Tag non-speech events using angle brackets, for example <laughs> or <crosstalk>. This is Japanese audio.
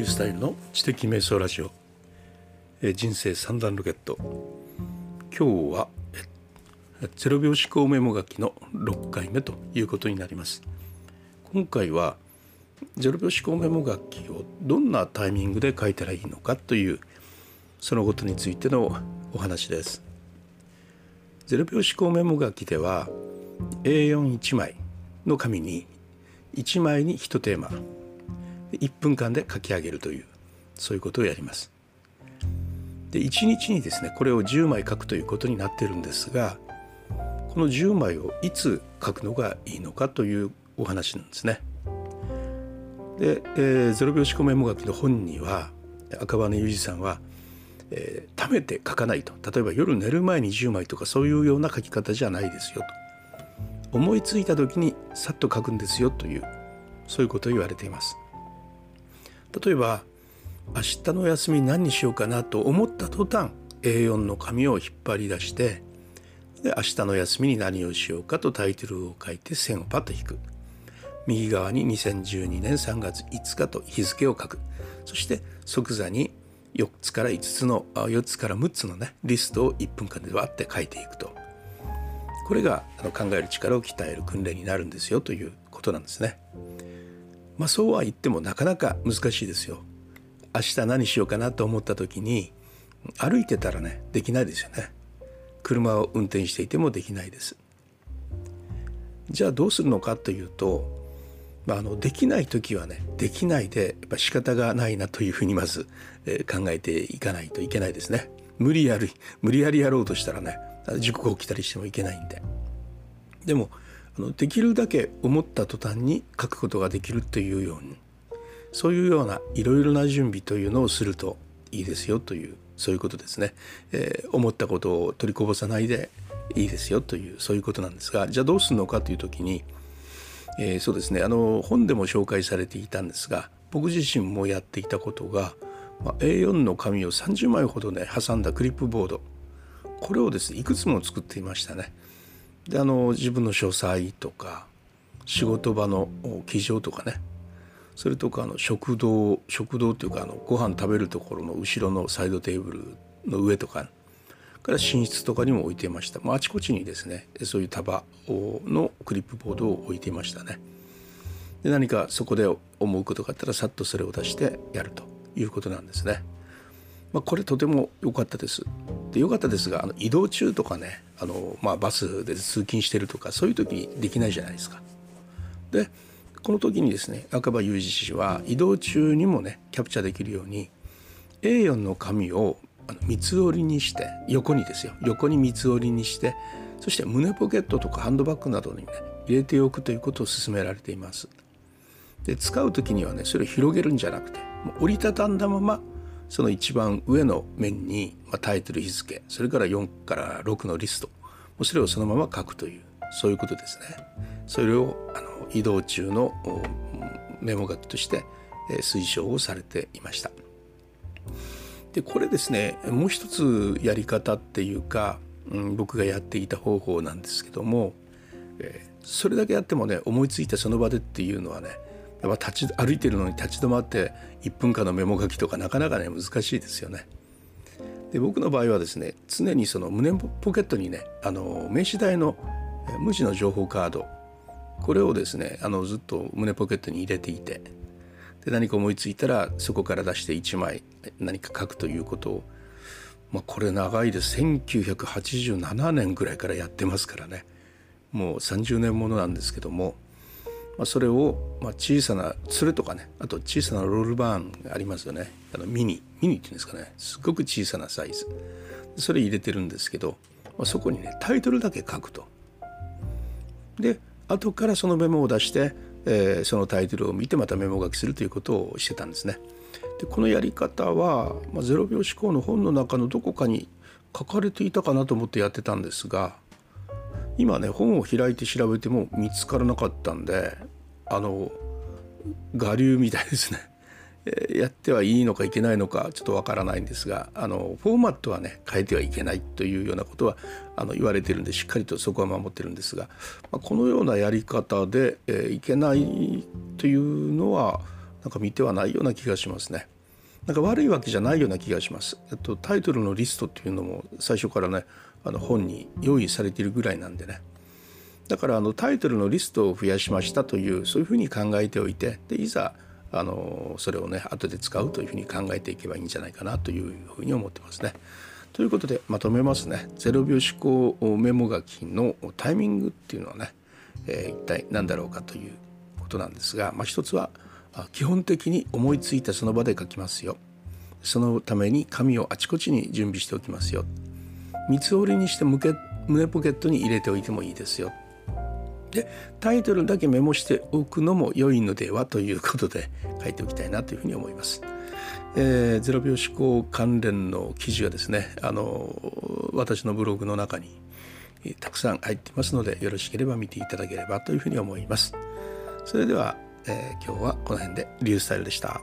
リュースタイルの知的瞑想ラジオ、え人生三段ロケット。今日はゼロ秒思考メモ書きの6回目ということになります。今回はゼロ秒思考メモ書きをどんなタイミングで書いたらいいのかというそのことについてのお話です。0秒思考メモ書きでは A41 枚の紙に1枚に1テーマ。1分間で書き上げるというそういうことをやります。で1日にですねこれを10枚書くということになってるんですがこの10枚をいつ書くのがいいのかというお話なんですね。で、えー、ゼロ秒思考メモ書きの本には赤羽裕二さんはえー、貯めて書かないと。例えば夜寝る前に10枚とかそういうような書き方じゃないですよと。思いついた時にさっと書くんですよというそういうことを言われています。例えば明日の休み何にしようかなと思った途端 A4 の紙を引っ張り出してで明日の休みに何をしようかとタイトルを書いて線をパッと引く。右側に2012年3月5日と日付を書く。そして即座に4つから5つのあ4つから6つのねリストを1分間でわって書いていくと。これがあの考える力を鍛える訓練になるんですよということなんですね。まあそうは言ってもなかなか難しいですよ。明日何しようかなと思った時に歩いてたらねできないですよね。車を運転していてもできないです。じゃあどうするのかというとまあ、あのできない時はねできないでやっぱ仕方がないなというふうにまず、え、考えていかないといけないですね。無理やり無理やりやろうとしたらね事故が起きたりしてもいけないんで。でもあのできるだけ思った途端に書くことができるというようにそういうようないろいろな準備というのをするといいですよというそういうことですね、えー、思ったことを取りこぼさないでいいですよというそういうことなんですがじゃあどうするのかという時にえー、そうですねあの本でも紹介されていたんですが僕自身もやっていたことが、まあ、A4 の紙を30枚ほどね挟んだクリップボードこれをですねいくつも作っていましたね。であの自分の書斎とか仕事場の記上とかね。それとかあの食堂食堂というかあのご飯食べるところの後ろのサイドテーブルの上とかから寝室とかにも置いていました、まあ、あちこちにですねそういう束のクリップボードを置いていましたね。で何かそこで思うことがあったらさっとそれを出してやるということなんですね、まあ、これとても良かったです。で良かったですがあの移動中とかねあの、まあ、バスで通勤してるとかそういう時できないじゃないですかでこの時にですね赤羽裕二氏は移動中にもねキャプチャーできるように A4 の紙を三つ折りにして横にですよ横に三つ折りにしてそして胸ポケットとかハンドバッグなどにね入れておくということを勧められています。で使う時にはねそれを広げるんじゃなくてもう折りたたんだままその一番上の面に、まあ、タイトル日付それから4から6のリストもうそれをそのまま書くというそういうことですね。それをあの移動中のメモ書きとして推奨をされていました。でこれですねもう一つやり方っていうか、うん、僕がやっていた方法なんですけども、えー、それだけやってもね思いついたその場でっていうのはねやっぱ立ち歩いてるのに立ち止まって1分間のメモ書きとかなかなかね難しいですよね。で僕の場合はですね常にその胸ポケットにねあの名刺代の無地の情報カードこれをですねあのずっと胸ポケットに入れていてで何か思いついたらそこから出して1枚何か書くということを、まあ、これ長いです1987年ぐらいからやってますからねもう30年ものなんですけども、まあ、それを、まあ、小さなそれとかねあと小さなロールバーンがありますよねあのミニミニっていうんですかねすごく小さなサイズそれ入れてるんですけど、まあ、そこにねタイトルだけ書くと。で後からそのメモを出してえー、そのタイトルを見てまたメモ書きするということをしてたんですね。でこのやり方は、まあ、0秒思考の本の中のどこかに書かれていたかなと思ってやってたんですが今ね本を開いて調べても見つからなかったんであの我流みたいですね <laughs> やってはいいのかいけないのかちょっとわからないんですがあのフォーマットはね変えてはいけないというようなことはあの言われてるんでしっかりとそこは守ってるんですが、まあ、このようなやり方で、えー、いけないというのはなんか見てはないような気がしますね。なんか悪いわけじゃないような気がします。と、タイトルのリストっていうのも最初からねあの本に用意されているぐらいなんでね。だからあのタイトルのリストを増やしましたというそういうふうに考えておいてでいざあのそれをね後で使うというふうに考えていけばいいんじゃないかなというふうに思ってますね。ということでまとめますね。0秒思考メモ書きのタイミングっていうのはね、えー、一体何だろうかということなんですが、まあ、一つは基本的に思いついたその場で書きますよ。そのために紙をあちこちに準備しておきますよ。三つ折りにして胸ポケットに入れておいてもいいですよでタイトルだけメモしておくのも良いのではということで書いておきたいなというふうに思います。えー、0秒思考関連の記事はですねあの私のブログの中にたくさん入ってますのでよろしければ見ていただければというふうに思います。それでは、えー、今日はこの辺でリュースタイルでした。